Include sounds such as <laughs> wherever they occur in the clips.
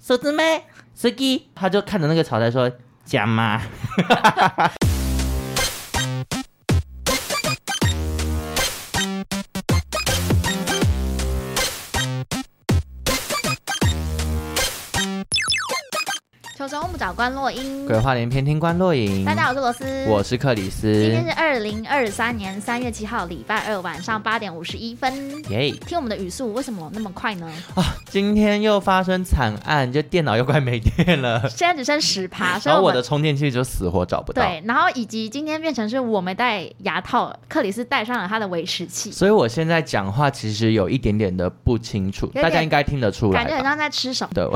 手指妹，司机，他就看着那个草台说：“加吗？” <laughs> 找关洛英，鬼话连篇听关洛英。大家好，我是罗斯，我是克里斯。今天是二零二三年三月七号，礼拜二晚上八点五十一分。耶！听我们的语速，为什么那么快呢？啊，今天又发生惨案，就电脑又快没电了，现在只剩十趴，然后我的充电器就死活找不到。对，然后以及今天变成是我没戴牙套，克里斯戴上了他的维持器，所以我现在讲话其实有一点点的不清楚，大家应该听得出来，感觉很像在吃什么。对，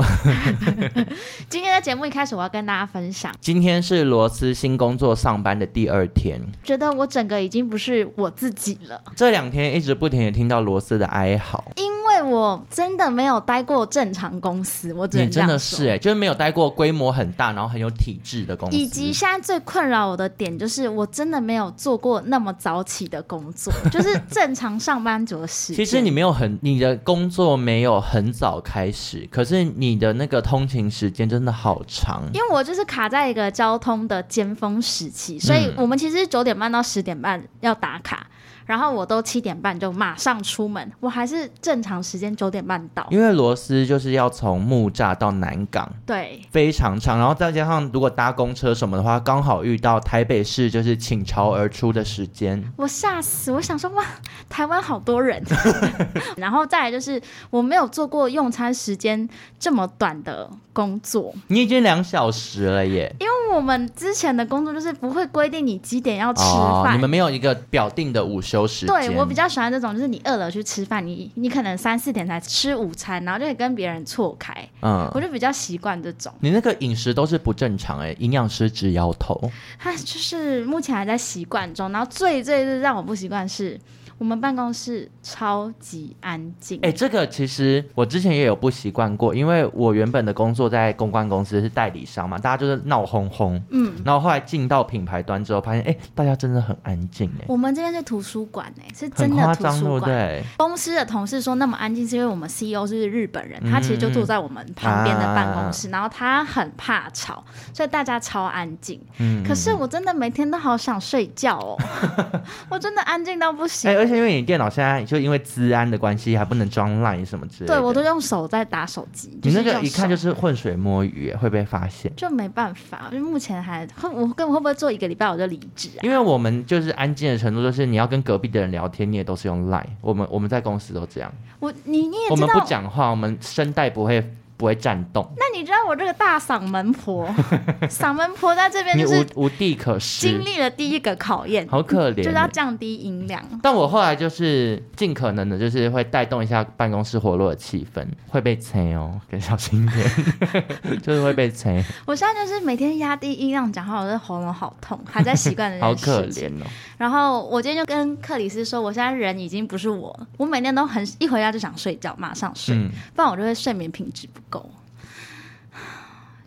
<laughs> <laughs> 今天的节目一开始，我要跟大家。分享，今天是罗斯新工作上班的第二天，觉得我整个已经不是我自己了。这两天一直不停的听到罗斯的哀嚎，因为我真的没有待过正常公司，我只。你真的是哎，就是没有待过规模很大，然后很有体制的公司。以及现在最困扰我的点就是，我真的没有做过那么早起的工作，<laughs> 就是正常上班族的时。其实你没有很，你的工作没有很早开始，可是你的那个通勤时间真的好长，因为我就是卡在一个交通的尖峰时期，所以我们其实九点半到十点半要打卡。然后我都七点半就马上出门，我还是正常时间九点半到。因为罗斯就是要从木栅到南港，对，非常长。然后再加上如果搭公车什么的话，刚好遇到台北市就是倾巢而出的时间，我吓死！我想说哇，台湾好多人。<laughs> 然后再来就是我没有做过用餐时间这么短的工作。你已经两小时了耶！因为我们之前的工作就是不会规定你几点要吃饭，哦，你们没有一个表定的午休。对，我比较喜欢这种，就是你饿了去吃饭，你你可能三四点才吃午餐，然后就可以跟别人错开。嗯，我就比较习惯这种。你那个饮食都是不正常哎、欸，营养师直摇头。他就是目前还在习惯中，然后最最最让我不习惯是。我们办公室超级安静。哎、欸，这个其实我之前也有不习惯过，因为我原本的工作在公关公司是代理商嘛，大家就是闹哄哄。嗯，然后后来进到品牌端之后，发现哎、欸，大家真的很安静哎。我们这边是图书馆哎，是真的图书馆。对，公司的同事说那么安静，是因为我们 CEO 是日本人，他其实就坐在我们旁边的办公室，嗯、然后他很怕吵，所以大家超安静。嗯，可是我真的每天都好想睡觉哦，<laughs> 我真的安静到不行。欸因为你电脑现在就因为治安的关系，还不能装 Line 什么之类的。对，我都用手在打手机。你那个一看就是浑水摸鱼，会被发现。就没办法，因为目前还我跟我会不会做一个礼拜我就离职啊？因为我们就是安静的程度，就是你要跟隔壁的人聊天，你也都是用 Line。我们我们在公司都这样。我你你也我们不讲话，我们声带不会。不会颤动。那你知道我这个大嗓门婆，<laughs> 嗓门婆在这边就是无无地可施，经历了第一个考验，好可怜，就是要降低音量。但我后来就是尽可能的，就是会带动一下办公室活络的气氛，会被催哦，更小心一点，<laughs> 就是会被催。我现在就是每天压低音量讲话，我的喉咙好痛，还在习惯的 <laughs> 好可怜哦。然后我今天就跟克里斯说，我现在人已经不是我，我每天都很一回家就想睡觉，马上睡，嗯、不然我就会睡眠品质不够。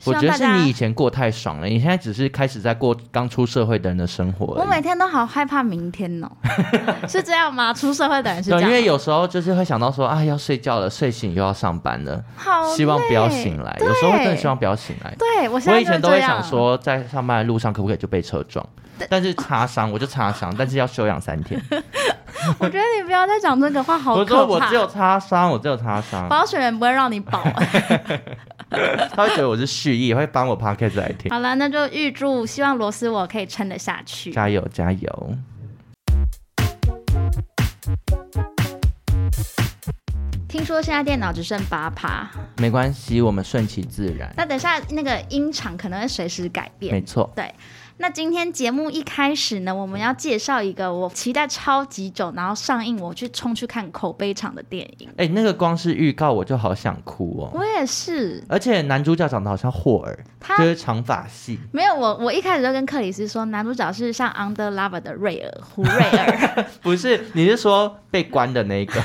我觉得是你以前过太爽了，你现在只是开始在过刚出社会的人的生活。我每天都好害怕明天哦，<laughs> 是这样吗？出社会的人是这样。因为有时候就是会想到说啊，要睡觉了，睡醒又要上班了，好，希望不要醒来。有时候真的希望不要醒来。对，我我以前都会想说，在上班的路上可不可以就被车撞？但是擦伤我就擦伤，但是要休养三天。<laughs> <laughs> 我觉得你不要再讲这个话，好可怕。我说我只有擦伤，我只有擦伤。保险员不会让你保。<laughs> 他会觉得我是蓄意，会帮我 podcast 来听。好了，那就预祝，希望罗斯我可以撑得下去。加油，加油！听说现在电脑只剩八趴，没关系，我们顺其自然。那等下那个音场可能会随时改变。没错，对。那今天节目一开始呢，我们要介绍一个我期待超级久，然后上映我去冲去看口碑场的电影。哎、欸，那个光是预告我就好想哭哦。我也是。而且男主角长得好像霍尔，他就是长发系。没有，我我一开始就跟克里斯说，男主角是像《Under Lover》的瑞尔胡瑞尔。<laughs> 不是，你是说被关的那个？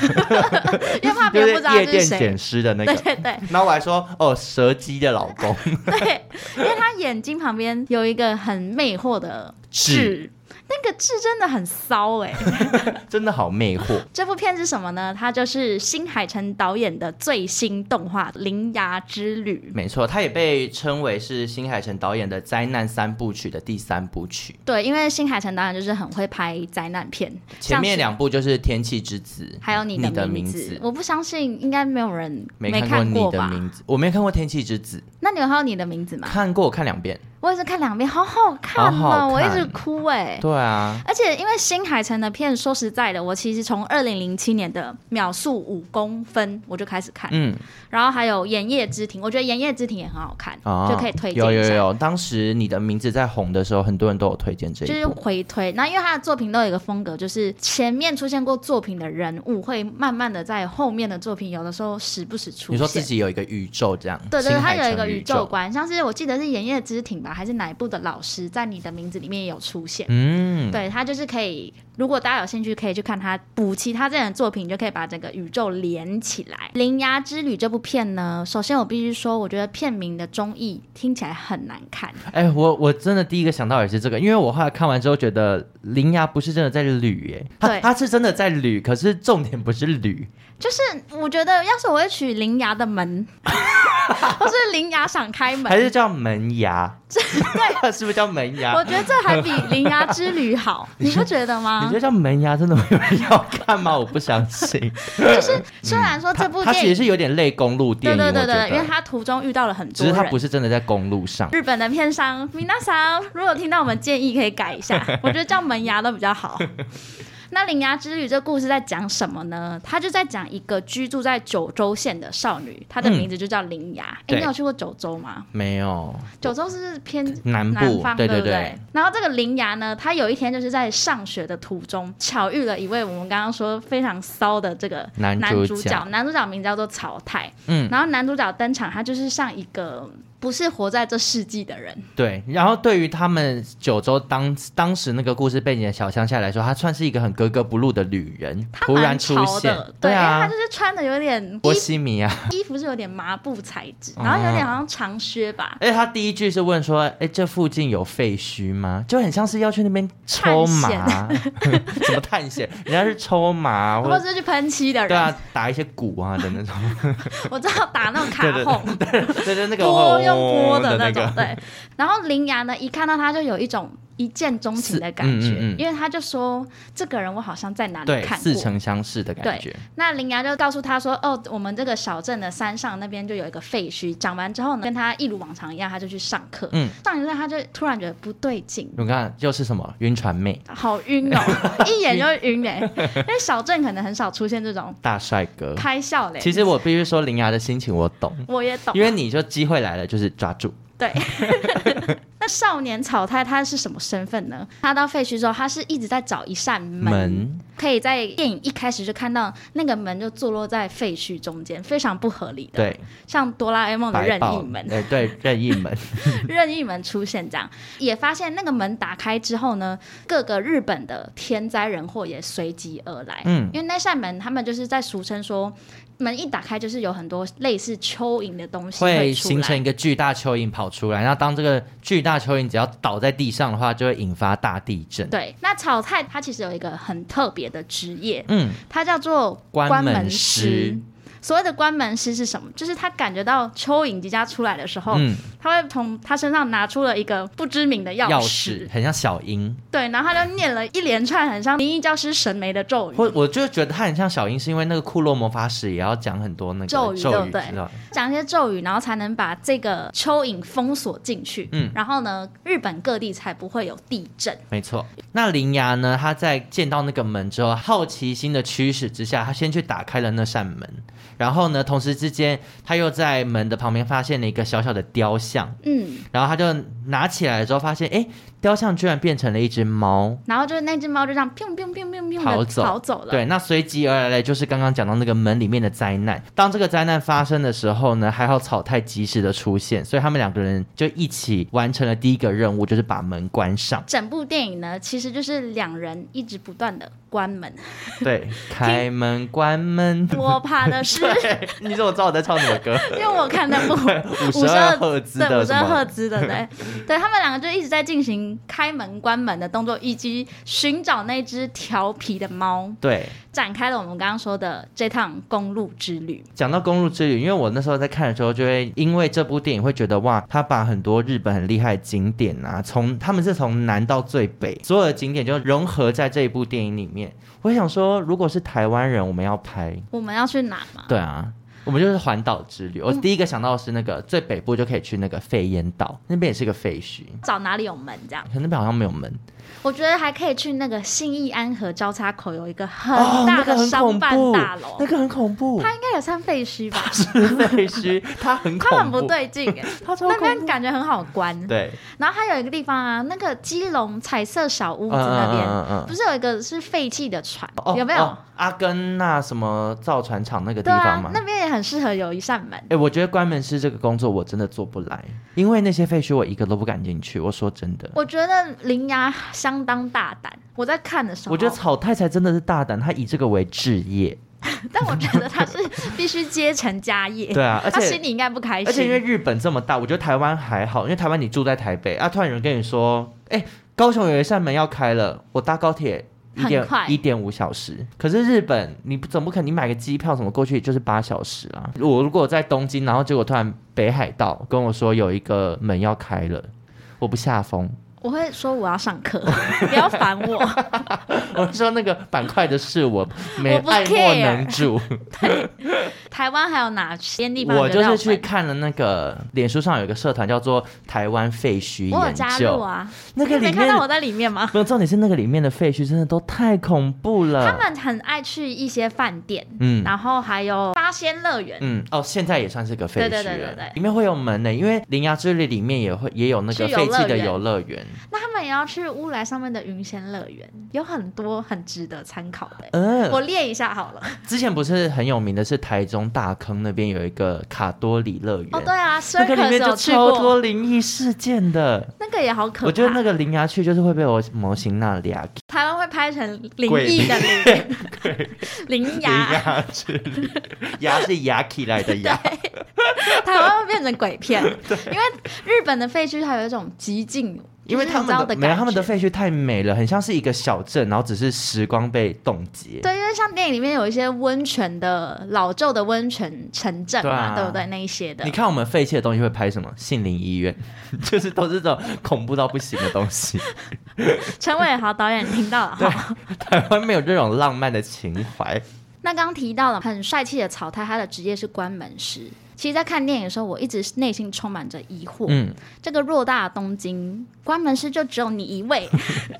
<laughs> 因为怕别人不知道是谁。夜店捡尸的那个。对对对。然后我还说，哦，蛇姬的老公。<laughs> 对，因为他眼睛旁边有一个很。魅惑的痣，那个痣真的很骚哎、欸，<laughs> 真的好魅惑。<laughs> 这部片是什么呢？它就是新海诚导演的最新动画《铃芽之旅》。没错，它也被称为是新海诚导演的灾难三部曲的第三部曲。对，因为新海诚导演就是很会拍灾难片，前面两部就是《天气之子》还有你的，名字。我不相信，应该没有人没看过你的名字。我没看过《天气之子》，那你有看过你的名字吗？看过，我看两遍。我也是看两遍，好好看哦，我一直哭哎。对啊，而且因为新海诚的片，说实在的，我其实从二零零七年的秒速五公分我就开始看，嗯，然后还有《炎夜之庭》，我觉得《炎夜之庭》也很好看，哦、就可以推荐。有有有，当时你的名字在红的时候，很多人都有推荐这一部，就是回推。那因为他的作品都有一个风格，就是前面出现过作品的人物，会慢慢的在后面的作品，有的时候时不时出现。你说自己有一个宇宙这样？对对，他有一个宇宙观，像是我记得是《炎夜之庭》吧，还是哪一部的老？老师在你的名字里面也有出现，嗯，对，他就是可以，如果大家有兴趣，可以去看他补其他这样的作品，就可以把整个宇宙连起来。《铃芽之旅》这部片呢，首先我必须说，我觉得片名的中译听起来很难看。哎、欸，我我真的第一个想到也是这个，因为我后来看完之后觉得铃芽不是真的在旅，哎，他，他是真的在旅，可是重点不是旅，就是我觉得要是我会取铃牙的门，<laughs> 或是铃牙想开门，还是叫门牙？对，<laughs> 是不是叫门牙？我觉得这还比《铃牙之旅》好，<laughs> 你不觉得吗？你觉得叫门牙真的没有人要看吗？我不相信。就是虽然说这部电影它，其实是有点类公路电影，对对对对，因为它途中遇到了很多，只是它不是真的在公路上。日本的片商米娜桑，如果听到我们建议，可以改一下。我觉得叫门牙都比较好。那《铃芽之旅》这故事在讲什么呢？他就在讲一个居住在九州县的少女，她的名字就叫铃芽。哎、嗯，你有去过九州吗？没有。九州是偏南部，南方，对对对。然后这个铃芽呢，她有一天就是在上学的途中，巧遇了一位我们刚刚说非常骚的这个男主角。男主角名字叫做草太。嗯。然后男主角登场，他就是像一个。不是活在这世纪的人。对，然后对于他们九州当当时那个故事背景的小乡下来说，他算是一个很格格不入的旅人，突然出现。对啊，他就是穿的有点波西米亚，衣服是有点麻布材质，然后有点好像长靴吧。而且他第一句是问说：“哎，这附近有废墟吗？”就很像是要去那边抽麻，怎 <laughs> 么探险？人家是抽麻，<laughs> 或者是去喷漆的人。对啊，打一些鼓啊的那种。<laughs> 我知道打那种卡孔，对对对，那个。播的那种，对，然后林牙呢，一看到他就有一种一见钟情的感觉，嗯嗯嗯、因为他就说这个人我好像在哪里看过，似曾相识的感觉。那林芽就告诉他说，哦，我们这个小镇的山上那边就有一个废墟。讲完之后呢，跟他一如往常一样，他就去上课。嗯，上一次他就突然觉得不对劲，你看又是什么晕船妹，好晕哦，一眼就晕哎，<laughs> 因为小镇可能很少出现这种大帅哥开笑嘞。其实我必须说，林芽的心情我懂，我也懂，因为你就机会来了，就是抓住。对，<laughs> 那少年草太他是什么身份呢？他到废墟之后，他是一直在找一扇门，门可以在电影一开始就看到那个门就坐落在废墟中间，非常不合理的。对，像哆啦 A 梦的任意门。对对，任意门，<laughs> 任意门出现这样，也发现那个门打开之后呢，各个日本的天灾人祸也随即而来。嗯，因为那扇门，他们就是在俗称说。门一打开，就是有很多类似蚯蚓的东西会，会形成一个巨大蚯蚓跑出来。然后当这个巨大蚯蚓只要倒在地上的话，就会引发大地震。对，那炒菜它其实有一个很特别的职业，嗯，它叫做关门师。所谓的关门师是什么？就是他感觉到蚯蚓即将出来的时候，嗯、他会从他身上拿出了一个不知名的钥匙，钥匙很像小樱。对，然后他就念了一连串很像《灵异教师神眉》的咒语。我我就觉得他很像小樱，是因为那个库洛魔法使也要讲很多那个咒语，咒语对不对？讲一些咒语，然后才能把这个蚯蚓封锁进去。嗯，然后呢，日本各地才不会有地震。没错。那铃芽呢？他在见到那个门之后，好奇心的驱使之下，他先去打开了那扇门。然后呢，同时之间，他又在门的旁边发现了一个小小的雕像。嗯，然后他就拿起来之后，发现，哎，雕像居然变成了一只猫。然后就是那只猫就这样砰砰砰砰砰跑走跑走了。对，那随即而来的就是刚刚讲到那个门里面的灾难。当这个灾难发生的时候呢，还好草太及时的出现，所以他们两个人就一起完成了第一个任务，就是把门关上。整部电影呢，其实就是两人一直不断的关门。对，<laughs> 开门关门。我怕的是。<laughs> 你怎么知道我在唱什么歌？<laughs> 因为我看那部五十二赫兹的，对，五十二赫兹的，对，对他们两个就一直在进行行开门关门的动作，以及寻找那只调皮的猫。对，展开了我们刚刚说的这趟公路之旅。讲到公路之旅，因为我那时候在看的时候，就会因为这部电影会觉得哇，他把很多日本很厉害的景点啊，从他们是从南到最北，所有的景点就融合在这一部电影里面。我想说，如果是台湾人，我们要拍，我们要去哪吗？对啊。我们就是环岛之旅。我第一个想到的是那个最北部就可以去那个废烟岛，那边也是个废墟。找哪里有门这样？可那边好像没有门。我觉得还可以去那个信义安和交叉口有一个很大的商办大楼，那个很恐怖。它应该也算废墟吧？是废墟，它很恐怖。它很不对劲哎，它那边感觉很好关。对。然后还有一个地方啊，那个基隆彩色小屋子那边，不是有一个是废弃的船，有没有？阿根那什么造船厂那个地方吗？那边也很适合有一扇门。哎，我觉得关门师这个工作我真的做不来，因为那些废墟我一个都不敢进去。我说真的。我觉得铃芽相当大胆。我在看的时候，我觉得草太才真的是大胆，他以这个为置业。<laughs> 但我觉得他是必须接成家业。<laughs> 对啊，而且他心里应该不开心。而且因为日本这么大，我觉得台湾还好，因为台湾你住在台北啊，突然有人跟你说，哎，高雄有一扇门要开了，我搭高铁。一点一点五小时，可是日本你总不可能你买个机票什么过去就是八小时啊！我如果在东京，然后结果突然北海道跟我说有一个门要开了，我不下风。我会说我要上课，<laughs> 不要烦我。<laughs> 我说那个板块的事我 <laughs> 没爱莫能助。台湾还有哪些地方？我就是去看了那个脸书上有一个社团叫做台湾废墟研究。我有加入啊。那个里面没看到我在里面吗？没有，重点是那个里面的废墟真的都太恐怖了。他们很爱去一些饭店，嗯，然后还有八仙乐园，嗯，哦，现在也算是个废墟。对对对对对。里面会有门的，因为铃芽之旅里面也会也有那个废弃的游乐园。那他们也要去乌来上面的云仙乐园，有很多很值得参考的。嗯，我列一下好了。<laughs> 之前不是很有名的是台中大坑那边有一个卡多里乐园哦，对啊，那个里面就超多灵异事件的，那个也好可怕。我觉得那个灵牙去就是会被我模型那里啊。台湾会拍成灵异的灵，<laughs> 灵牙去，牙是牙起来的牙。台湾会变成鬼片，因为日本的废墟它有一种极尽。因为他们的没有他们的废墟太美了，很像是一个小镇，然后只是时光被冻结。对，因为像电影里面有一些温泉的老旧的温泉城镇嘛，对不对？那一些的。你看我们废弃的东西会拍什么？杏林医院，<laughs> 就是都是这种恐怖到不行的东西。<laughs> 陈伟豪导演听到了哈，台湾没有这种浪漫的情怀。那刚刚提到了很帅气的草太，他的职业是关门师。其实，在看电影的时候，我一直内心充满着疑惑。嗯，这个偌大的东京，关门师就只有你一位，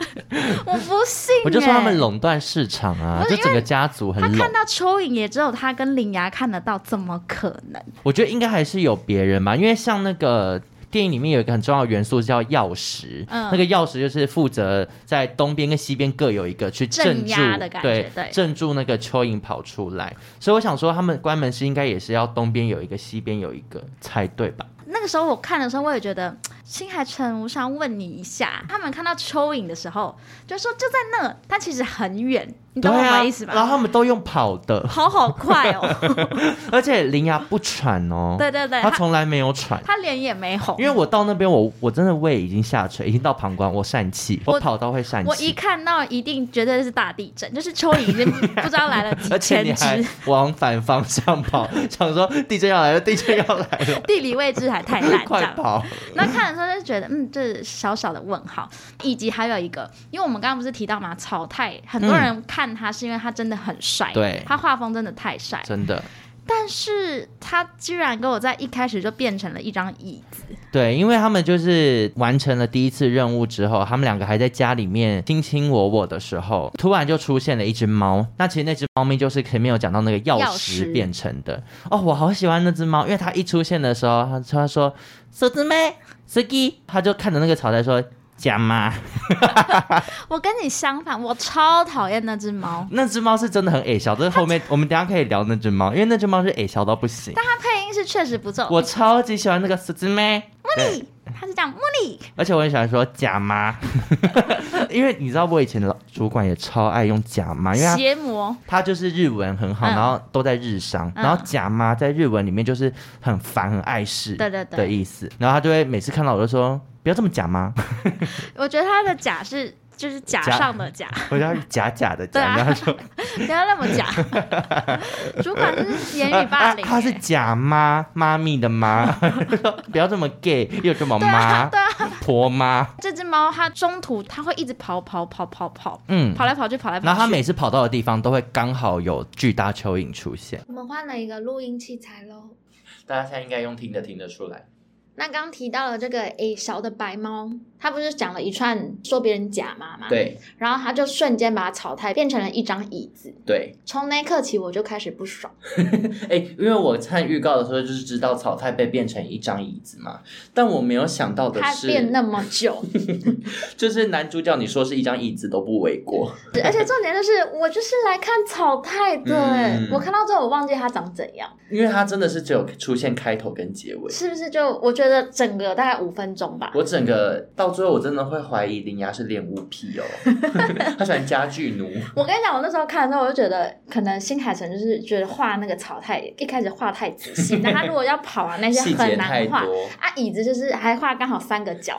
<laughs> 我不信、欸。我就说他们垄断市场啊，就整个家族很。他看到蚯蚓，也只有他跟铃芽看得到，怎么可能？我觉得应该还是有别人吧，因为像那个。电影里面有一个很重要的元素叫钥匙，嗯、那个钥匙就是负责在东边跟西边各有一个去镇住的感觉，对，镇住那个蚯蚓跑出来。所以我想说，他们关门是应该也是要东边有一个，西边有一个才对吧？那个时候我看的时候，我也觉得。<tsk> 新海诚，我想问你一下，他们看到蚯蚓的时候，就说就在那，但其实很远，你懂我的意思吧？然后他们都用跑的，跑好快哦，<laughs> 而且铃芽不喘哦，对对对，他从来没有喘，他脸也没红，因为我到那边，我我真的胃已经下垂，已经到膀胱，我疝气，我跑到会疝气，我一看到一定绝对是大地震，就是蚯蚓已经不知道来了几千只，<laughs> 往反方向跑，想说地震要来了，地震要来了，<laughs> 地理位置还太烂，<laughs> 快跑！那看的时候。就觉得嗯，这是小小的问号，以及还有一个，因为我们刚刚不是提到嘛，草太很多人看他是因为他真的很帅，对、嗯，他画风真的太帅，真的。但是他居然跟我在一开始就变成了一张椅子，对，因为他们就是完成了第一次任务之后，他们两个还在家里面卿卿我我的时候，突然就出现了一只猫。那其实那只猫咪就是前面有讲到那个钥匙变成的哦，我好喜欢那只猫，因为它一出现的时候，它它说手指妹。司机，他就看着那个草台说：“家妈。<laughs> ”我跟你相反，我超讨厌那只猫。那只猫是真的很矮小，这是后面我们等下可以聊那只猫，因为那只猫是矮小到不行。但它配音是确实不错。我超级喜欢那个狮子妹。茉莉，他是讲茉莉。而且我很喜欢说假妈，<laughs> 因为你知道我以前的老主管也超爱用假妈，因为邪魔，他就是日文很好，嗯、然后都在日商，嗯、然后假妈在日文里面就是很烦、很碍事，对对对的意思。然后他就会每次看到我就说不要这么假妈。<laughs> 我觉得他的假是。就是假上的假，<laughs> 我叫假假的 <laughs> 假，然后说不要那么假。<laughs> 主管是言语霸凌，他是假妈，妈咪的妈，不要这么 gay，又这么妈，对啊，婆妈。这只猫它中途它会一直跑跑跑跑跑，嗯，跑来跑去跑来跑去。然后它每次跑到的地方都会刚好有巨大蚯蚓出现。我们换了一个录音器材喽，大家现在应该用听的听得出来。那刚刚提到了这个 A 小的白猫，他不是讲了一串说别人假妈吗？对。然后他就瞬间把草太变成了一张椅子。对。从那一刻起，我就开始不爽。<laughs> 哎、欸，因为我看预告的时候就是知道草太被变成一张椅子嘛，但我没有想到的是，他变那么久，<laughs> 就是男主角你说是一张椅子都不为过。而且重点就是，我就是来看草太的。嗯、我看到之后，我忘记他长怎样，因为他真的是只有出现开头跟结尾，是不是？就我觉得。整个大概五分钟吧。我整个到最后，我真的会怀疑林芽是恋物癖哦。<laughs> 他喜欢家具奴。我跟你讲，我那时候看的时候，我就觉得可能新海诚就是觉得画那个草太一开始画太仔细，那他如果要跑啊那些很难画啊。椅子就是还画刚好三个角，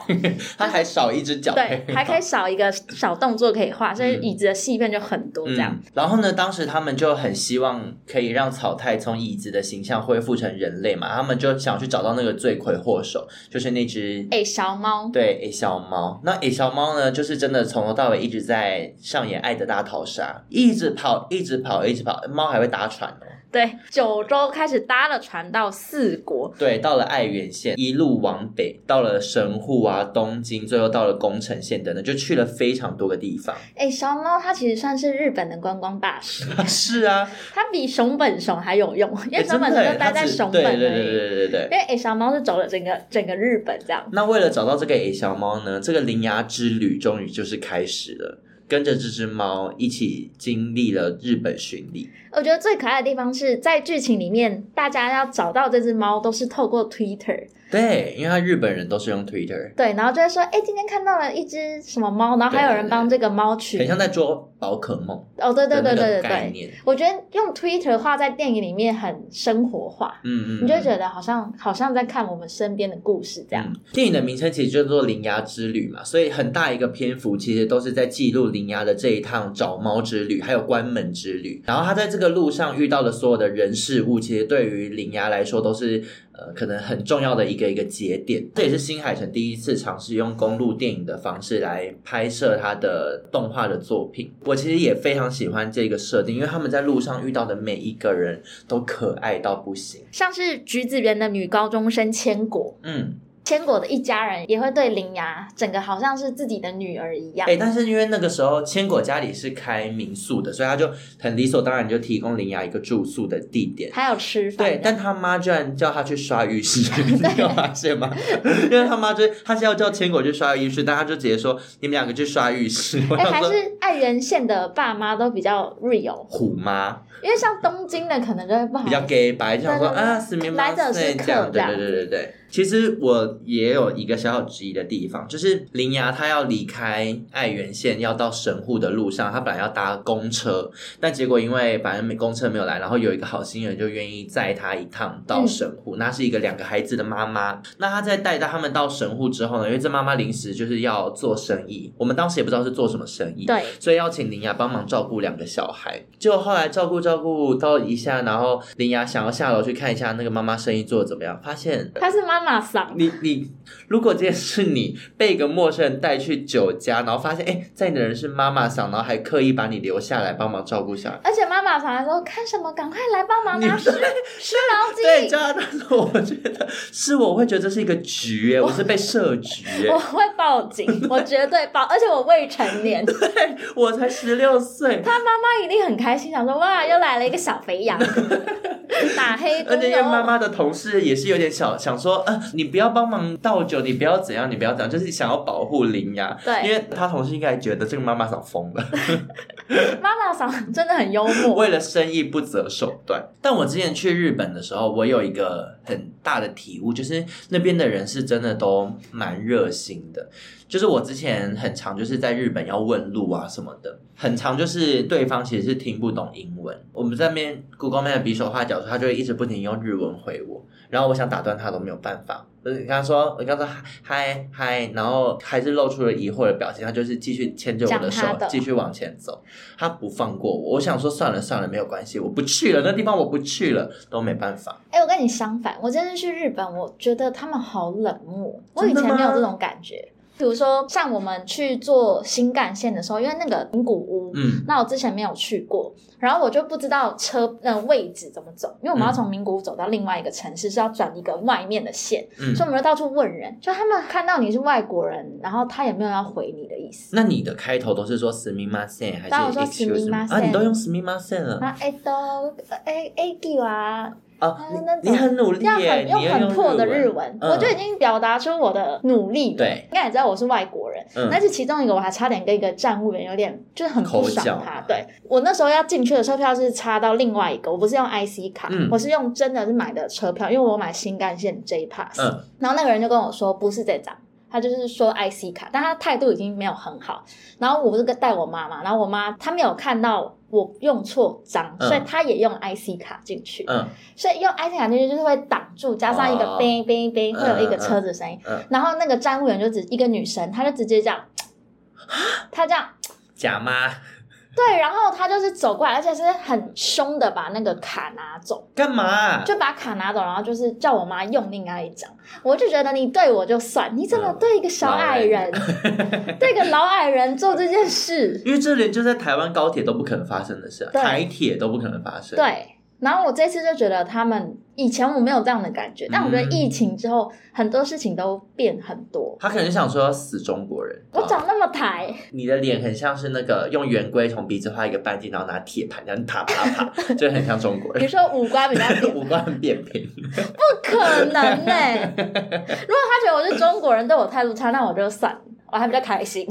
他还少一只脚，对，还可以少一个小动作可以画，所以椅子的细片就很多这样。然后呢，当时他们就很希望可以让草太从椅子的形象恢复成人类嘛，他们就想去找到那个罪魁祸首。就是那只诶小猫，对小猫。那野小猫呢，就是真的从头到尾一直在上演爱的大逃杀，一直跑，一直跑，一直跑。猫还会打喘哦。对，九州开始搭了船到四国，对，到了爱媛县，一路往北，到了神户啊、东京，最后到了宫城县等等，就去了非常多个地方。哎，小猫它其实算是日本的观光大使。<laughs> 是啊，<laughs> 它比熊本熊还有用，因为熊本熊就待在熊本。对对对对对对。因为哎，小猫是走了整个整个日本这样。那为了找到这个哎小猫呢，这个铃芽之旅终于就是开始了。跟着这只猫一起经历了日本巡礼。我觉得最可爱的地方是在剧情里面，大家要找到这只猫都是透过 Twitter。对，因为他日本人都是用 Twitter。对，然后就会说，哎，今天看到了一只什么猫，然后还有人帮这个猫取，很像在捉宝可梦。哦，对对对对对对，我觉得用 Twitter 画在电影里面很生活化，嗯嗯，你就会觉得好像好像在看我们身边的故事这样。嗯、电影的名称其实就叫做《铃芽之旅》嘛，所以很大一个篇幅其实都是在记录铃芽的这一趟找猫之旅，还有关门之旅。然后他在这个路上遇到的所有的人事物，其实对于铃芽来说都是。呃，可能很重要的一个一个节点，这也是新海诚第一次尝试用公路电影的方式来拍摄他的动画的作品。我其实也非常喜欢这个设定，因为他们在路上遇到的每一个人都可爱到不行，像是橘子园的女高中生千果，嗯。千果的一家人也会对铃芽整个好像是自己的女儿一样。哎、欸，但是因为那个时候千果家里是开民宿的，所以他就很理所当然就提供铃芽一个住宿的地点，还有吃饭。对，但他妈居然叫他去刷浴室，<laughs> 你有发现吗？因为他妈就他是要叫千果去刷浴室，但他就直接说你们两个去刷浴室。<laughs> 哎、欸，还是爱媛县的爸妈都比较 real。虎妈，因为像东京的可能就会不好，比较 gay 白，就想说啊，死命来者是客，对对对对对。其实我也有一个小小质疑的地方，就是铃芽她要离开爱媛县要到神户的路上，她本来要搭公车，但结果因为反正公车没有来，然后有一个好心人就愿意载她一趟到神户。嗯、那是一个两个孩子的妈妈，那她在带到他们到神户之后呢，因为这妈妈临时就是要做生意，我们当时也不知道是做什么生意，对，所以要请铃芽帮忙照顾两个小孩。结果后来照顾照顾到一下，然后铃芽想要下楼去看一下那个妈妈生意做的怎么样，发现她是妈。妈妈桑，你你，如果今天是你被一个陌生人带去酒家，然后发现哎，在你的人是妈妈桑，然后还刻意把你留下来帮忙照顾小孩，而且妈妈桑还说看什么，赶快来帮忙拿湿湿毛巾。对，家但是我觉得是我会觉得这是一个局，我，我是被设局，我会报警，<laughs> 我绝对报，而且我未成年，对我才十六岁，他妈妈一定很开心，想说哇，又来了一个小肥羊。<laughs> 打黑工。而且因为妈妈的同事也是有点小想说，呃，你不要帮忙倒酒，你不要怎样，你不要怎样，就是想要保护铃芽。对，因为他同事应该觉得这个妈妈嫂疯了。<laughs> 妈妈嫂真的很幽默，<laughs> 为了生意不择手段。但我之前去日本的时候，我有一个很大的体悟，就是那边的人是真的都蛮热心的。就是我之前很常就是在日本要问路啊什么的，很常就是对方其实是听不懂英文，我们在那边 Google Map 比手画脚，他就会一直不停用日文回我，然后我想打断他都没有办法。就是你跟他说，我跟他说嗨嗨，然后还是露出了疑惑的表情，他就是继续牵着我的手的继续往前走，他不放过我。我想说算了算了，没有关系，我不去了，那地方我不去了，都没办法。哎、欸，我跟你相反，我真的去日本，我觉得他们好冷漠，我以前没有这种感觉。比如说，像我们去坐新干线的时候，因为那个名古屋，嗯，那我之前没有去过，然后我就不知道车那个位置怎么走，因为我们要从名古屋走到另外一个城市，是要转一个外面的线，嗯，所以我们就到处问人，就他们看到你是外国人，然后他也没有要回你的意思。那你的开头都是说すみません还是？当我说すみません啊，你都用すみません了啊？哎都哎哎给啊。 啊，你很努力耶，用很破的日文，我就已经表达出我的努力。对，应该也知道我是外国人，但是其中一个我还差点跟一个站务员有点就是很不爽他。对，我那时候要进去的车票是插到另外一个，我不是用 IC 卡，我是用真的是买的车票，因为我买新干线 J Pass。然后那个人就跟我说不是这张，他就是说 IC 卡，但他态度已经没有很好。然后我不是跟带我妈妈，然后我妈她没有看到。我用错章，所以他也用 IC 卡进去，嗯，所以用 IC 卡进去就是会挡住，加上一个叮叮叮，会有一个车子声音，嗯，然后那个站务员就只一个女生，她就直接这样，她这样假吗？对，然后他就是走过来，而且是很凶的把那个卡拿走。干嘛？就把卡拿走，然后就是叫我妈用另外一张。我就觉得你对我就算，你怎么对一个小矮人，嗯、<laughs> 对一个老矮人做这件事？因为这连就在台湾高铁都不可能发生的事，啊，台铁都不可能发生。对。然后我这次就觉得他们以前我没有这样的感觉，但我觉得疫情之后很多事情都变很多。他可能想说要死中国人，我长那么抬，你的脸很像是那个用圆规从鼻子画一个半径，然后拿铁盘这样啪啪啪，<laughs> 就很像中国人。你说五官比较 <laughs> 五官很扁平，不可能呢、欸。如果他觉得我是中国人，对我态度差，那我就算了。我还比较开心，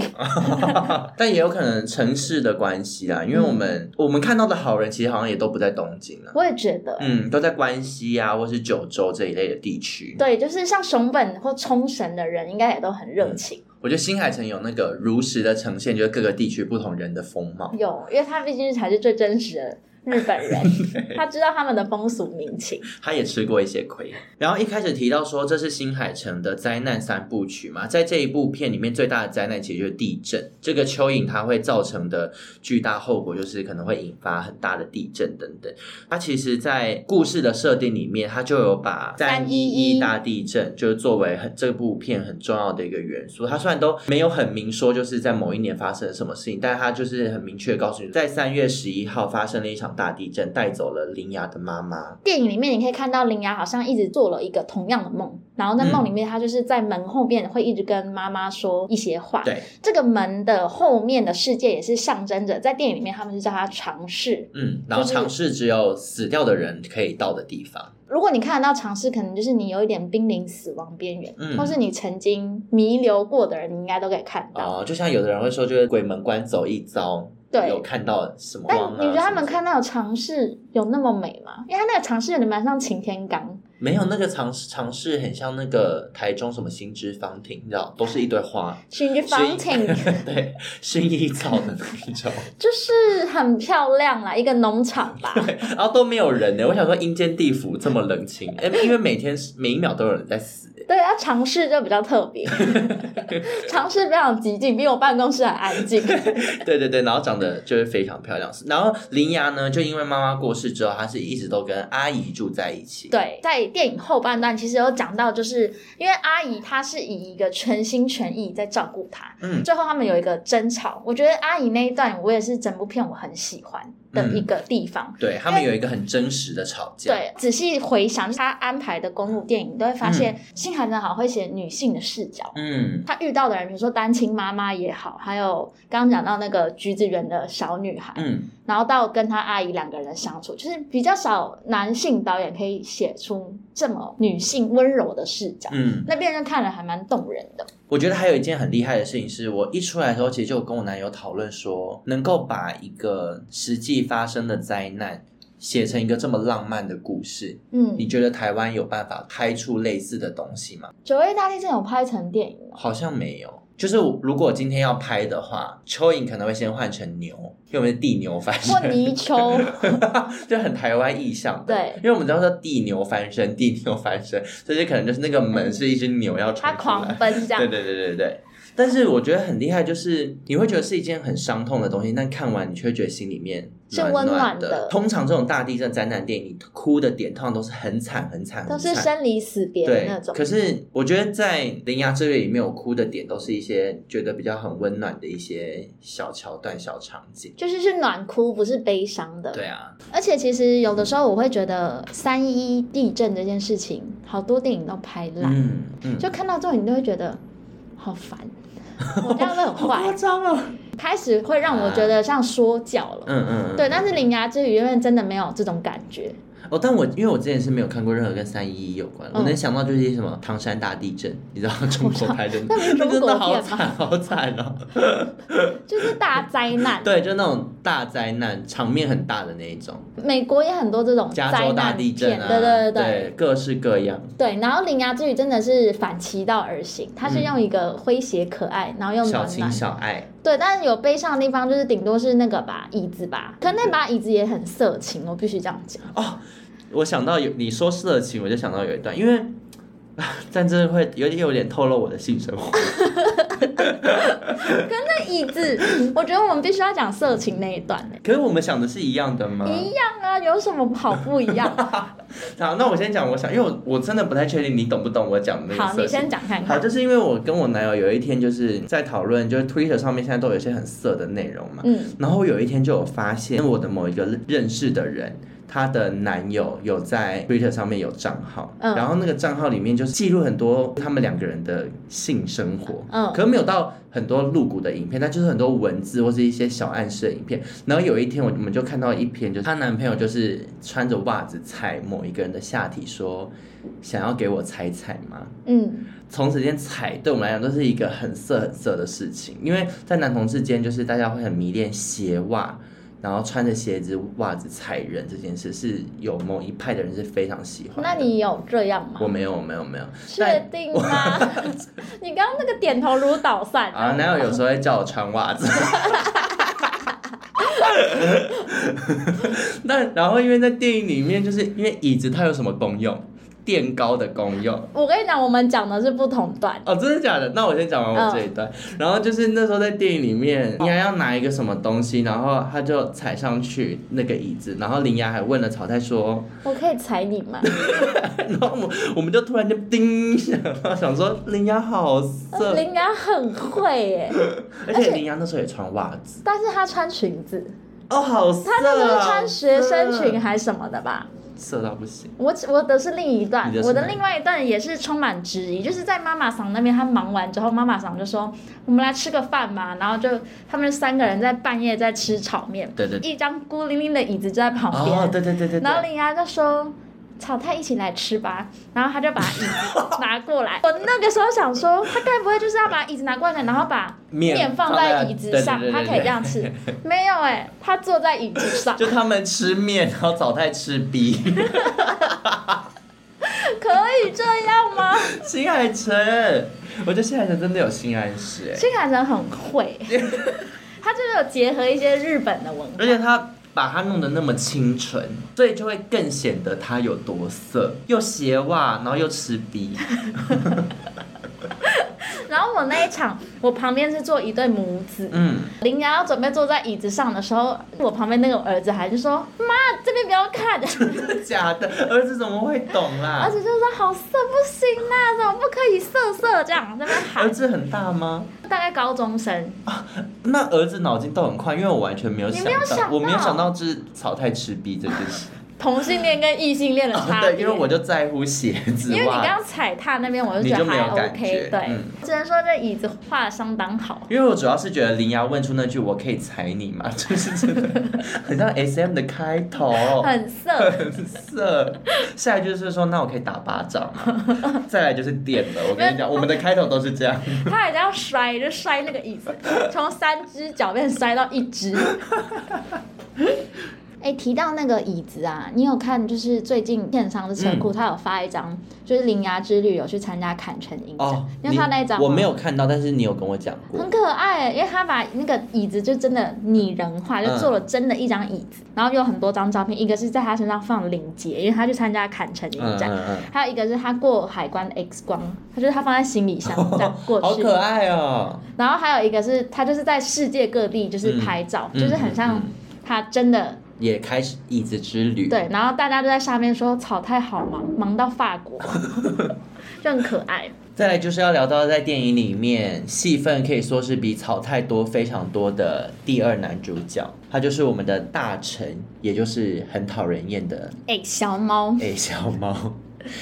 <laughs> 但也有可能城市的关系啦，因为我们、嗯、我们看到的好人其实好像也都不在东京了。我也觉得，嗯，都在关西啊，或是九州这一类的地区。对，就是像熊本或冲绳的人，应该也都很热情、嗯。我觉得新海诚有那个如实的呈现，就是各个地区不同人的风貌。有，因为他毕竟才是最真实的。日本人，<laughs> 他知道他们的风俗民情，他也吃过一些亏。然后一开始提到说，这是新海诚的灾难三部曲嘛，在这一部片里面最大的灾难其实就是地震。这个蚯蚓它会造成的巨大后果就是可能会引发很大的地震等等。它其实，在故事的设定里面，它就有把三一一大地震就是作为很这部片很重要的一个元素。它虽然都没有很明说就是在某一年发生了什么事情，但是它就是很明确告诉你，在三月十一号发生了一场。大地震带走了林芽的妈妈。电影里面你可以看到林芽好像一直做了一个同样的梦，然后在梦里面她就是在门后面会一直跟妈妈说一些话。对，这个门的后面的世界也是象征着，在电影里面他们是叫它尝试。嗯，然后尝试只有死掉的人可以到的地方。如果你看得到尝试，可能就是你有一点濒临死亡边缘，嗯，或是你曾经弥留过的人，你应该都可以看到。哦，就像有的人会说，就是鬼门关走一遭。对，有看到什么？但你觉得他们看到的尝试有那么美吗？因为他那个尝试有点蛮像擎天岗。没有那个尝试尝试很像那个台中什么新之芳庭，你知道，都是一堆花。新之芳庭，对，薰衣草的那种，<laughs> 就是很漂亮啦，一个农场吧。对，然后都没有人呢。我想说阴间地府这么冷清，哎，因为每天每一秒都有人在死。对，他尝试就比较特别，<laughs> 尝试非常寂静，比我办公室还安静。对对对，然后长得就是非常漂亮。然后林芽呢，就因为妈妈过世之后，她是一直都跟阿姨住在一起。对，在电影后半段其实有讲到，就是因为阿姨她是以一个全心全意在照顾他。嗯，最后他们有一个争吵，我觉得阿姨那一段我也是整部片我很喜欢。的一个地方。对，他们有一个很真实的吵架。对，仔细回想他安排的公路电影，都会发现新海诚好会写女性的视角。嗯，他遇到的人，比如说单亲妈妈也好，还有刚刚讲到那个橘子园的小女孩，嗯，然后到跟他阿姨两个人相处，就是比较少男性导演可以写出这么女性温柔的视角。嗯，那边人看了还蛮动人的。我觉得还有一件很厉害的事情是，我一出来的时候，其实就跟我男友讨论说，能够把一个实际发生的灾难写成一个这么浪漫的故事，嗯，你觉得台湾有办法拍出类似的东西吗？九月大地震有拍成电影吗？好像没有。就是如果今天要拍的话，蚯蚓可能会先换成牛，因为我们是地牛翻身，或泥鳅，<laughs> 就很台湾意象。对，因为我们知道说地牛翻身，<laughs> 地牛翻身，所以可能就是那个门是一只牛要出来，它狂奔这样。对对对对对。但是我觉得很厉害，就是你会觉得是一件很伤痛的东西，但看完你却觉得心里面。是温暖的。通常这种大地震灾难电影，你哭的点通常都是很惨很惨，都是生离死别的那种。可是我觉得在《铃芽之旅》里面，我哭的点都是一些觉得比较很温暖的一些小桥段、小场景，就是是暖哭，不是悲伤的。对啊。而且其实有的时候我会觉得三一地震这件事情，好多电影都拍烂，嗯嗯，就看到之后你都会觉得好烦。<laughs> 我这样会很坏，夸张啊！开始会让我觉得像说教了，嗯嗯，对。但是《铃芽之旅》因为真的没有这种感觉。哦，但我因为我之前是没有看过任何跟三一一有关，我能想到就是一些什么唐山大地震，你知道 <laughs> 中国拍的，那是中国？好惨，好惨哦！<laughs> 就是大灾难，对，就那种大灾难，场面很大的那一种。美国也很多这种加州大地震啊，对对对，各式各样。对，然后《铃芽之旅》真的是反其道而行，它是用一个诙谐可爱，然后用小情小爱。对，但是有悲伤的地方，就是顶多是那个把椅子吧，可那把椅子也很色情，我必须这样讲哦。我想到有你说色情，我就想到有一段，因为 <laughs> 但这会有点有点透露我的性生活。<laughs> 跟那椅子，我觉得我们必须要讲色情那一段。可是我们想的是一样的吗？一样啊，有什么好不一样？<laughs> 好，那我先讲，我想，因为我我真的不太确定你懂不懂我讲的那个。好，你先讲看看。好，就是因为我跟我男友有一天就是在讨论，就是 Twitter 上面现在都有一些很色的内容嘛。嗯。然后有一天就有发现我的某一个认识的人。她的男友有在 Twitter 上面有账号，嗯，然后那个账号里面就是记录很多他们两个人的性生活，嗯，可是没有到很多露骨的影片，但就是很多文字或是一些小暗示的影片。然后有一天我们就看到一篇，就是她男朋友就是穿着袜子踩某一个人的下体，说想要给我踩踩吗？嗯，从此间踩对我们来讲都是一个很色很色的事情，因为在男同志间就是大家会很迷恋鞋袜。然后穿着鞋子、袜子踩人这件事，是有某一派的人是非常喜欢。那你有这样吗？我没有，我没有，没有。确定吗？<laughs> 你刚刚那个点头如捣蒜啊！男友有时候会叫我穿袜子。<laughs> <laughs> 那然后因为在电影里面，就是因为椅子它有什么功用？垫高的功用，我跟你讲，我们讲的是不同段哦，真的假的？那我先讲完我这一段。哦、然后就是那时候在电影里面，铃芽要拿一个什么东西，然后他就踩上去那个椅子，然后林芽还问了草太说：“我可以踩你吗？” <laughs> 然后我们我们就突然就叮一下，想说林芽好色，林芽很会耶，<laughs> 而且林芽那时候也穿袜子，但是她穿裙子哦，好色，啊，她那时候穿学生裙还是什么的吧？色到不行。我我的是另一段，的我的另外一段也是充满质疑，就是在妈妈桑那边，他忙完之后，妈妈桑就说：“我们来吃个饭嘛。”然后就他们三个人在半夜在吃炒面，对对，一张孤零零的椅子就在旁边，哦，对对对对，然后林芽就说。草太一起来吃吧，然后他就把椅子拿过来。<laughs> 我那个时候想说，他该不会就是要把椅子拿过来，然后把面放在椅子上，他可以这样吃？<laughs> 没有哎、欸，他坐在椅子上。就他们吃面，然后草太吃逼。<laughs> 可以这样吗？新海诚，我觉得新海诚真的有新暗示哎。新海诚很会，他就是有结合一些日本的文化，而且他。把它弄得那么清纯，所以就会更显得它有多色，又鞋袜，然后又吃逼。<laughs> 然后后我那一场，我旁边是坐一对母子，嗯，铃芽要准备坐在椅子上的时候，我旁边那个儿子还是说：“妈，这边不要看。<laughs> ”真的假的？儿子怎么会懂啦？儿子就说：“好色不行啦，怎么不可以色色这样？”在那边喊。儿子很大吗？大概高中生。啊，那儿子脑筋都很快，因为我完全没有想到，想到我没有想到就是草太吃逼这件事。同性恋跟异性恋的差别、哦，对，因为我就在乎鞋子。因为你刚刚踩踏那边，我就觉得还 OK，对，嗯、只能说这椅子画的相当好。因为我主要是觉得林瑶问出那句“我可以踩你吗”，<laughs> 就是真的很像 SM 的开头，很色，很色。下来就是说，那我可以打巴掌吗？<laughs> 再来就是点了。我跟你讲，我们的开头都是这样。他还要摔，就摔那个椅子，从三只脚变摔到一只。<laughs> 哎、欸，提到那个椅子啊，你有看就是最近片商的车库，他有发一张，就是铃芽之旅有去参加坎城影展，哦、因为他那一张我没有看到，但是你有跟我讲过，很可爱，因为他把那个椅子就真的拟人化，就做了真的一张椅子，嗯、然后有很多张照片，一个是在他身上放领结，因为他去参加坎城影展，还有一个是他过海关 X 光，他就是他放在行李箱这样过去，好可爱哦。然后还有一个是他就是在世界各地就是拍照，嗯、就是很像他真的。也开始椅子之旅，对，然后大家都在下面说草太好忙，忙到法国，<laughs> 就很可爱。再来就是要聊到在电影里面戏份可以说是比草太多非常多的第二男主角，他就是我们的大臣，也就是很讨人厌的哎小猫，哎小猫。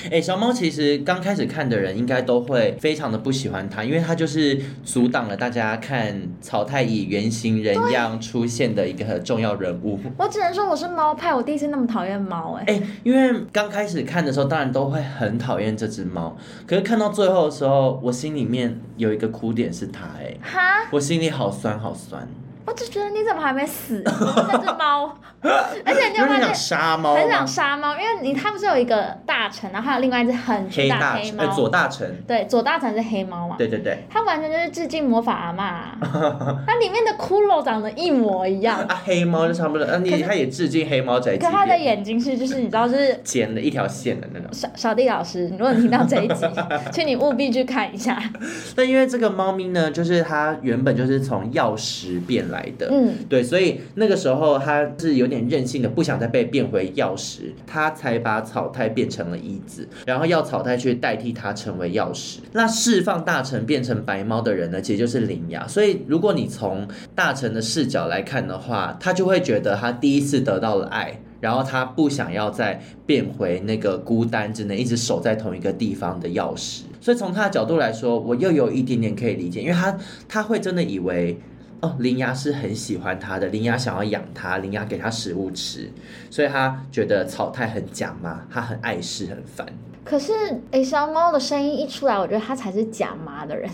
哎、欸，小猫其实刚开始看的人应该都会非常的不喜欢它，因为它就是阻挡了大家看草太乙原型人样出现的一个很重要人物。我只能说我是猫派，我第一次那么讨厌猫哎。哎，因为刚开始看的时候，当然都会很讨厌这只猫，可是看到最后的时候，我心里面有一个哭点是它哎，哈，我心里好酸好酸。我就觉得你怎么还没死？那只猫，<laughs> 而且你有发现很想杀猫，很想杀猫，因为你它不是有一个大臣，然后还有另外一只很大黑猫，左大臣，对，左大臣是黑猫嘛？对对对，它完全就是致敬魔法阿嬷，<laughs> 它里面的骷髅长得一模一样。啊，黑猫就差不多，啊，你它也致敬黑猫在。可它的眼睛是就是你知道就是剪了一条线的那种。小小弟老师，如果你听到这一集，<laughs> 请你务必去看一下。那因为这个猫咪呢，就是它原本就是从药石变来。来的，嗯，对，所以那个时候他是有点任性的，不想再被变回药石，他才把草太变成了椅子，然后要草太去代替他成为药石。那释放大臣变成白猫的人呢，其实就是铃芽。所以如果你从大臣的视角来看的话，他就会觉得他第一次得到了爱，然后他不想要再变回那个孤单，只能一直守在同一个地方的钥匙。所以从他的角度来说，我又有一点点可以理解，因为他他会真的以为。哦，铃芽是很喜欢它的，铃芽想要养它，铃芽给它食物吃，所以它觉得草太很假妈，它很碍事，很烦。可是，哎，小猫的声音一出来，我觉得它才是假妈的人。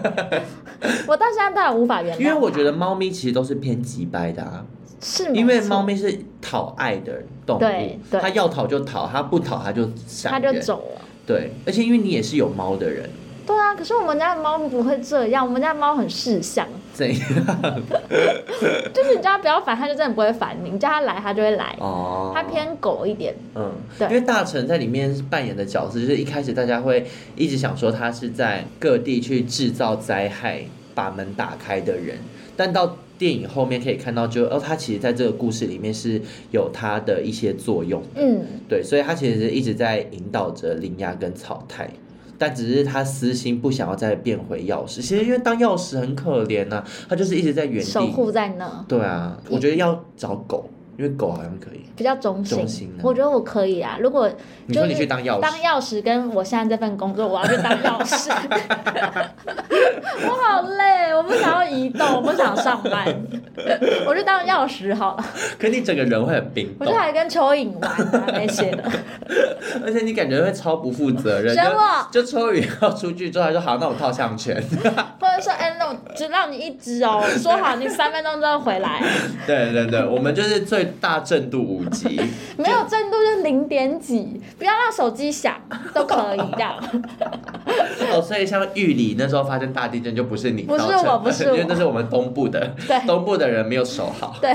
<laughs> 我到现在都还无法原谅。因为我觉得猫咪其实都是偏机掰的啊，是，因为猫咪是讨爱的动物，对，对，它要讨就讨，它不讨它就闪，它就走了。对，而且因为你也是有猫的人。对啊，可是我们家的猫不会这样，我们家的猫很识相。怎样？<laughs> 就是你叫他不要烦，他就真的不会烦你；你叫他来，他就会来。哦。他偏狗一点。嗯，对。因为大臣在里面扮演的角色，就是一开始大家会一直想说他是在各地去制造灾害、把门打开的人，但到电影后面可以看到就，就哦，他其实在这个故事里面是有他的一些作用。嗯，对，所以他其实是一直在引导着铃芽跟草太。但只是他私心不想要再变回钥匙，其实因为当钥匙很可怜呐、啊，他就是一直在原地守护在那。对啊，我觉得要找狗。因为狗好像可以比较忠心，我觉得我可以啊。如果你说你去当药师，当药师跟我现在这份工作，我要去当药师，<laughs> 我好累，我不想要移动，我不想上班，我就当药师好了。可你整个人会很冰冻，我就还跟蚯蚓玩啊那些的，而且你感觉会超不负责任。什么？就蚯蚓要出去之后，他说好，那我套项圈，<laughs> 或者说哎，那我只让你一只哦，说好你三分钟之后回来。<laughs> 对对对，我们就是最。大震度五级，<laughs> 没有震度就零点几，不要让手机响都可以这样。<laughs> 哦，所以像玉里那时候发生大地震，就不是你不是我，不是我，因为那是我们东部的，对，东部的人没有守好。对，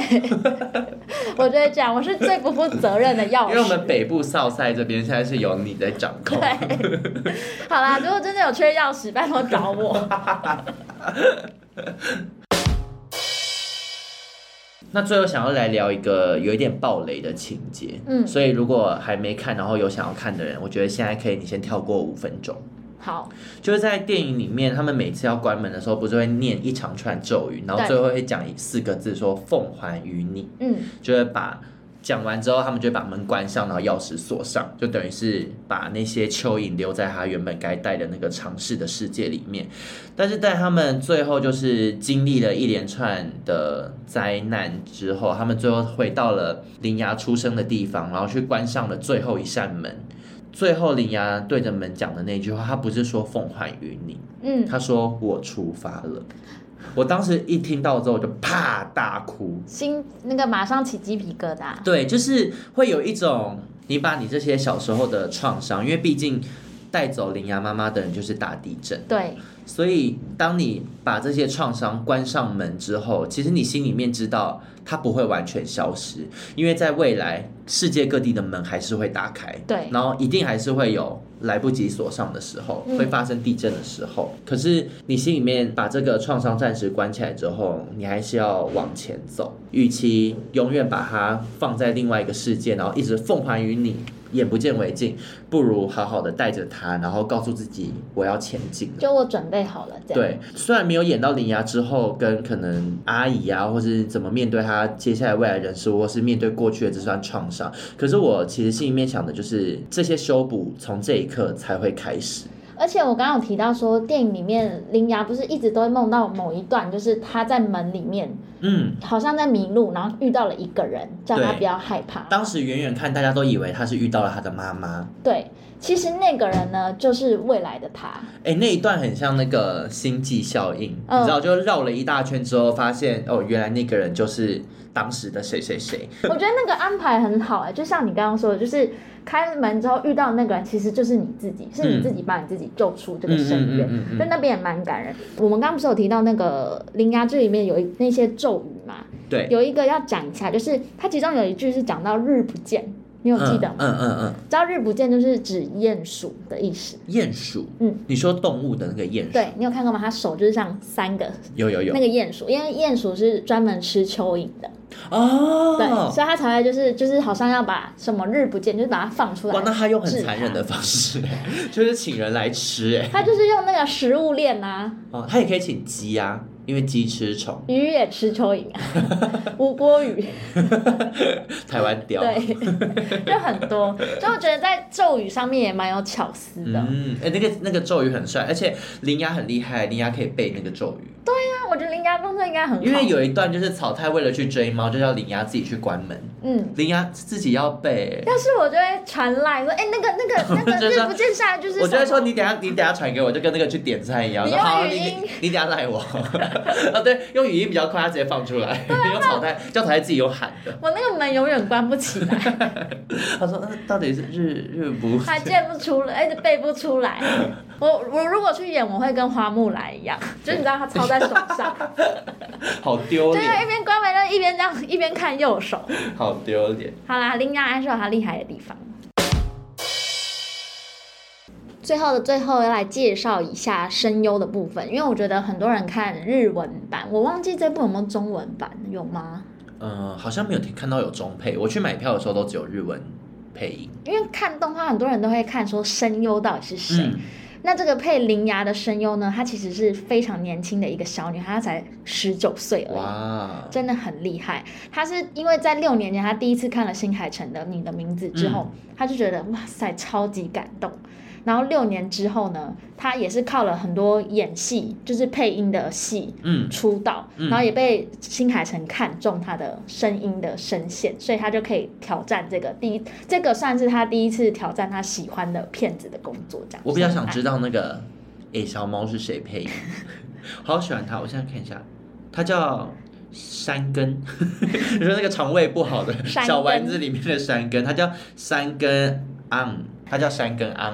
<laughs> 我觉得这样，我是最不负责任的钥匙。因为我们北部少赛这边现在是由你在掌控。对，好啦，如果真的有缺钥匙，拜托找我。那最后想要来聊一个有一点暴雷的情节，嗯，所以如果还没看，然后有想要看的人，我觉得现在可以你先跳过五分钟。好，就是在电影里面，他们每次要关门的时候，不是会念一长串咒语，然后最后会讲四个字说“奉还于你”，嗯，就会把。讲完之后，他们就把门关上，然后钥匙锁上，就等于是把那些蚯蚓留在他原本该待的那个常世的世界里面。但是在他们最后就是经历了一连串的灾难之后，他们最后回到了铃芽出生的地方，然后去关上了最后一扇门。最后铃芽对着门讲的那句话，他不是说奉还于你，嗯，他说我出发了。我当时一听到之后，就啪大哭，心那个马上起鸡皮疙瘩。对，就是会有一种你把你这些小时候的创伤，因为毕竟带走林芽妈妈的人就是大地震。对，所以当你把这些创伤关上门之后，其实你心里面知道它不会完全消失，因为在未来世界各地的门还是会打开。对，然后一定还是会有。来不及锁上的时候，会发生地震的时候。嗯、可是你心里面把这个创伤暂时关起来之后，你还是要往前走。与其永远把它放在另外一个世界，然后一直奉还于你，眼不见为净，不如好好的带着它，然后告诉自己我要前进。就我准备好了。这样。对，虽然没有演到林芽之后跟可能阿姨啊，或是怎么面对他接下来未来人生，或是面对过去的这段创伤，可是我其实心里面想的就是这些修补从这一刻才会开始。而且我刚刚有提到说，电影里面铃芽不是一直都会梦到某一段，就是他在门里面，嗯，好像在迷路，然后遇到了一个人，叫他不要害怕。当时远远看，大家都以为他是遇到了他的妈妈。对，其实那个人呢，就是未来的他。哎、欸，那一段很像那个星际效应，嗯、你知道，就绕了一大圈之后，发现哦，原来那个人就是当时的谁谁谁。我觉得那个安排很好哎、欸，就像你刚刚说的，就是。开门之后遇到那个人，其实就是你自己，是你自己把你自己救出这个深渊，在那边也蛮感人。我们刚刚不是有提到那个铃芽志里面有一那些咒语嘛？对，有一个要讲一下，就是它其中有一句是讲到日不见，你有记得吗？嗯嗯嗯，知道日不见就是指鼹鼠的意思。鼹鼠，嗯，你说动物的那个鼹鼠，对，你有看过吗？它手就是像三个，有有有，那个鼹鼠，因为鼹鼠是专门吃蚯蚓的。哦，对，所以他才会就是就是好像要把什么日不见，就是把它放出来。哇，那他用很残忍的方式，<laughs> 就是请人来吃，哎，他就是用那个食物链呐。哦，他也可以请鸡啊，因为鸡吃虫，鱼也吃蚯蚓啊，<laughs> 乌锅鱼，<laughs> 台湾雕，对，<laughs> 就很多，所以我觉得在咒语上面也蛮有巧思的。嗯，哎，那个那个咒语很帅，而且林雅很厉害，林雅可以背那个咒语。对呀、啊，我觉得铃芽功课应该很好。因为有一段就是草太为了去追猫，就叫铃芽自己去关门。嗯，铃芽自己要背。要是我就会传来说，哎、欸，那个那个 <laughs> 那个日不见下来就是。我就会说你等下你等下传给我，就跟那个去点餐一样。你用语音。你你等下赖我。啊，<laughs> 对，用语音比较快，他直接放出来。啊、<laughs> 用草太叫草太自己有喊的。我那个门永远关不起来。他说，那到底是日日不？他见不出来，一直背不出来。我我如果去演，我会跟花木兰一样，<laughs> 就你知道他抄在手上，<laughs> 好丢脸。对，一边关门就一边这样一边看右手，<laughs> 好丢脸。好啦，铃芽安是有他厉害的地方。最后的最后要来介绍一下声优的部分，因为我觉得很多人看日文版，我忘记这部有没有中文版，有吗？嗯，好像没有看到有中配。我去买票的时候都只有日文配音。因为看动画，很多人都会看说声优到底是谁。嗯那这个配铃芽的声优呢？她其实是非常年轻的一个小女孩，她才十九岁而已，真的很厉害。她是因为在六年前，她第一次看了新海诚的《你的名字》之后，她、嗯、就觉得哇塞，超级感动。然后六年之后呢，他也是靠了很多演戏，就是配音的戏，嗯，出道，嗯、然后也被新海诚看中他的声音的声线，所以他就可以挑战这个第一，这个算是他第一次挑战他喜欢的片子的工作。这样，我比较想知道那个诶小猫是谁配音，好喜欢他，我现在看一下，他叫山根，<laughs> 你说那个肠胃不好的小丸子里面的山根，他叫山根 on。他叫山根安。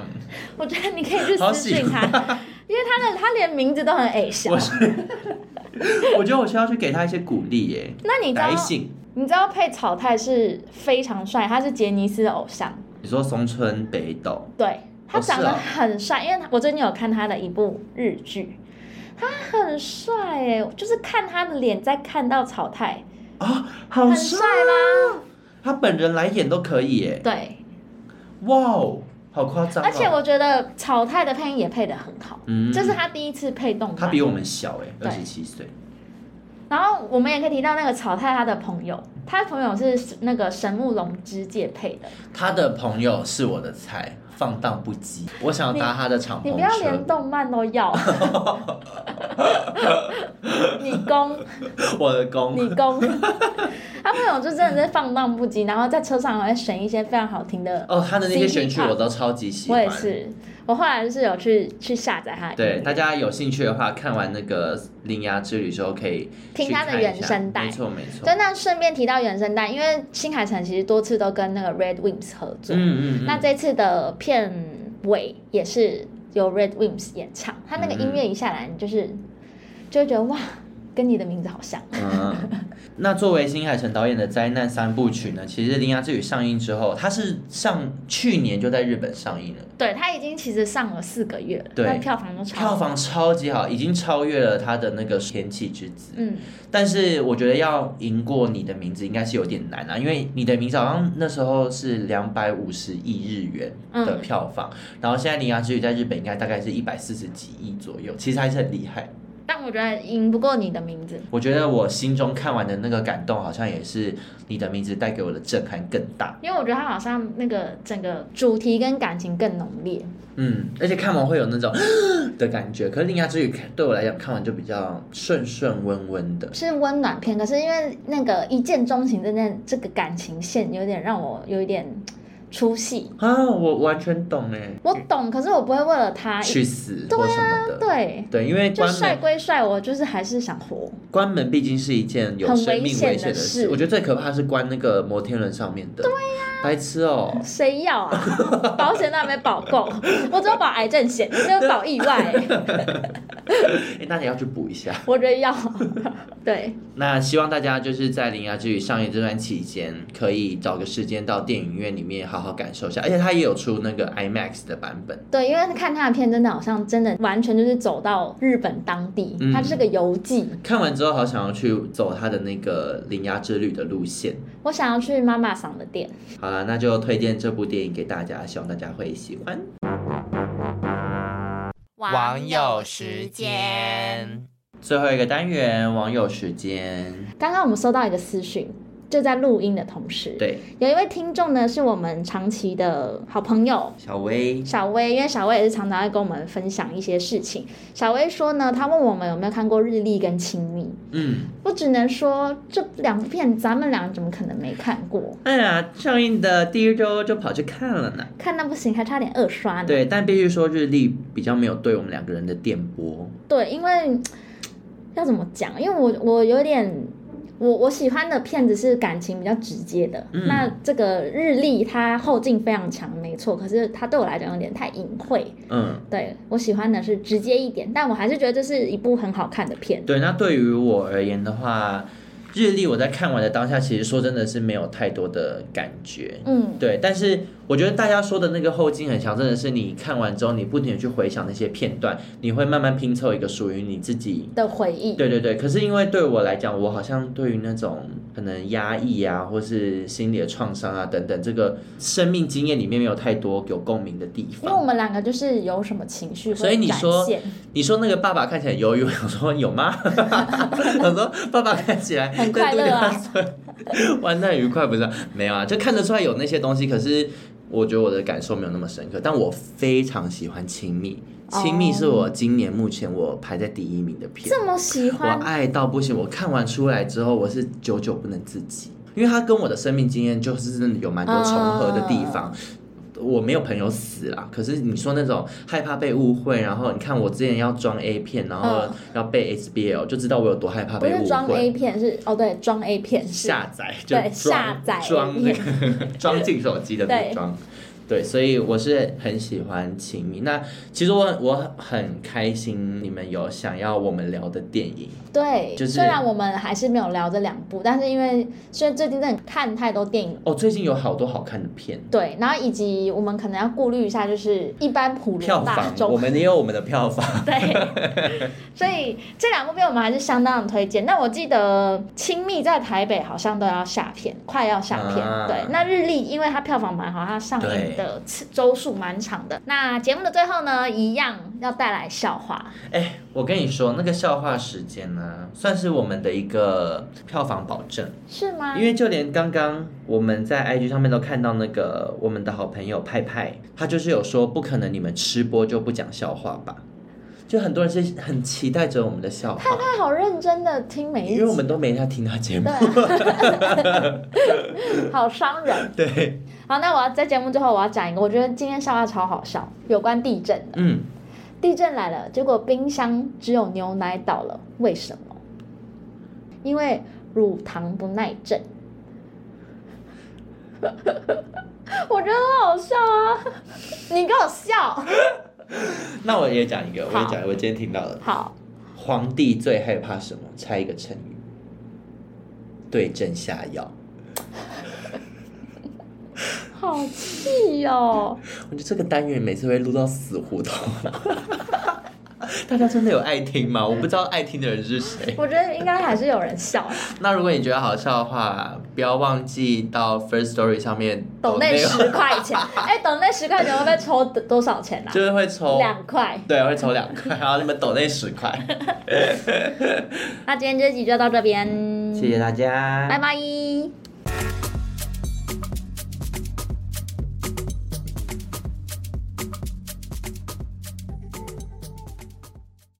我觉得你可以去私信他，因为他的他连名字都很矮小。我我觉得我需要去给他一些鼓励耶。那你知道？你知道配草太是非常帅，他是杰尼斯的偶像。你说松村北斗？对，他长得很帅，哦哦、因为我最近有看他的一部日剧，他很帅哎，就是看他的脸，再看到草太啊、哦，好帅吗？他本人来演都可以耶。对，哇哦，好夸张、哦！而且我觉得草太的配音也配得很好，嗯，这是他第一次配动。他比我们小哎，二十七岁。然后我们也可以提到那个草太他的朋友，他的朋友是那个神木隆之介配的。他的朋友是我的菜，放荡不羁。我想要搭他的敞篷车。你不要连动漫都要。<laughs> 你攻。我的攻。你攻。他朋友就真的是放荡不羁，然后在车上还会选一些非常好听的。哦，他的那些选曲我都超级喜欢。我也是。我后来就是有去去下载他。对，大家有兴趣的话，看完那个《铃芽之旅》之后可以听他的原声带。没错没错。对，那顺便提到原声带，因为新海诚其实多次都跟那个 Red Wings 合作。嗯，嗯嗯。那这次的片尾也是由 Red Wimps 演唱，他那个音乐一下来，你就是就会觉得哇。跟你的名字好像。嗯，那作为新海诚导演的灾难三部曲呢？其实《铃芽之旅》上映之后，它是上去年就在日本上映了。对，它已经其实上了四个月了，对，票房都超票房超级好，已经超越了它的那个《天气之子》。嗯，但是我觉得要赢过你的名字应该是有点难啊，因为你的名字好像那时候是两百五十亿日元的票房，嗯、然后现在《铃芽之旅》在日本应该大概是一百四十几亿左右，其实还是很厉害。但我觉得赢不过你的名字。我觉得我心中看完的那个感动，好像也是你的名字带给我的震撼更大。因为我觉得它好像那个整个主题跟感情更浓烈。嗯，而且看完会有那种的感觉。可是《铃芽之旅》对我来讲，看完就比较顺顺温温的，是温暖片。可是因为那个一见钟情的那这个感情线，有点让我有一点。出戏。啊，我完全懂哎，我懂，可是我不会为了他去死或什么的，对。对，因为就帅归帅，我就是还是想活。关门毕竟是一件有生命危险的事，我觉得最可怕是关那个摩天轮上面的，对呀，白痴哦，谁要啊？<laughs> 保险都还没保够，我只有保癌症险，没有保意外。<laughs> 哎，那你要去补一下，<laughs> 我觉得要。对，那希望大家就是在《铃芽之旅》上映这段期间，可以找个时间到电影院里面好好感受一下，而且它也有出那个 IMAX 的版本。对，因为看他的片，真的好像真的完全就是走到日本当地，嗯、它就是个游记。看完之后，好想要去走他的那个《铃芽之旅》的路线。我想要去妈妈桑的店。好了，那就推荐这部电影给大家，希望大家会喜欢。网友时间。最后一个单元，网友时间。刚刚我们收到一个私讯，就在录音的同时，对，有一位听众呢，是我们长期的好朋友小薇。小薇，因为小薇也是常常会跟我们分享一些事情。小薇说呢，他问我们有没有看过《日历》跟《亲密》。嗯，我只能说这两部片，咱们俩怎么可能没看过？哎呀，上映的第一周就跑去看了呢。看那不行，还差点二刷呢。对，但必须说，《日历》比较没有对我们两个人的电波。对，因为。要怎么讲？因为我我有点，我我喜欢的片子是感情比较直接的。嗯、那这个日历它后劲非常强，没错。可是它对我来讲有点太隐晦。嗯，对我喜欢的是直接一点，但我还是觉得这是一部很好看的片。对，那对于我而言的话。日历，我在看完的当下，其实说真的是没有太多的感觉，嗯，对。但是我觉得大家说的那个后劲很强，真的是你看完之后，你不停的去回想那些片段，你会慢慢拼凑一个属于你自己的回忆。对对对。可是因为对我来讲，我好像对于那种可能压抑啊，或是心理的创伤啊等等，这个生命经验里面没有太多有共鸣的地方。因为我们两个就是有什么情绪，所以你说你说那个爸爸看起来忧郁，我说有吗？<laughs> 我说爸爸看起来。很快乐啊！玩得愉快不是？没有啊，就看得出来有那些东西。可是我觉得我的感受没有那么深刻。但我非常喜欢《亲密》，《亲密》是我今年目前我排在第一名的片。这么喜欢？我爱到不行！我看完出来之后，我是久久不能自己，因为它跟我的生命经验就是有蛮多重合的地方。我没有朋友死了，可是你说那种害怕被误会，然后你看我之前要装 A 片，然后要背 SBL，就知道我有多害怕被误会。不是装 A 片，是哦，对，装 A 片下载，对，下载装那个 <laughs> 装进手机的那装。对，所以我是很喜欢亲密。那其实我我很开心，你们有想要我们聊的电影。对，就是虽然我们还是没有聊这两部，但是因为虽然最近真的看太多电影哦，最近有好多好看的片。对，然后以及我们可能要顾虑一下，就是一般普罗大众，我们也有我们的票房。<laughs> 对，所以这两部片我们还是相当的推荐。那我记得《亲密》在台北好像都要下片，快要下片。啊、对，那日历因为它票房蛮好，它上映的次周数蛮长的。那节目的最后呢，一样要带来笑话。哎，我跟你说，那个笑话时间呢，算是我们的一个票房保证，是吗？因为就连刚刚我们在 IG 上面都看到那个我们的好朋友派派，他就是有说，不可能你们吃播就不讲笑话吧？就很多人是很期待着我们的笑话。他他好认真的听每一集，因为我们都没他听他节目，<laughs> 好伤人。对，好，那我要在节目最后我要讲一个，我觉得今天笑话超好笑，有关地震的。嗯，地震来了，结果冰箱只有牛奶倒了，为什么？因为乳糖不耐症。<laughs> 我觉得很好笑啊，你给我笑。<laughs> 那我也讲一个，我也讲，我今天听到了。好，皇帝最害怕什么？猜一个成语。对症下药。<laughs> 好气哦！我觉得这个单元每次会录到死胡同。<laughs> <laughs> 大家真的有爱听吗？我不知道爱听的人是谁。我觉得应该还是有人笑。<laughs> 那如果你觉得好笑的话，不要忘记到 First Story 上面抖那十块钱。<laughs> 哎、欸，抖那十块钱会被抽多少钱啊？就是会抽两块。对，会抽两块。然后你们抖那十块。那今天这集就到这边，谢谢大家，拜拜。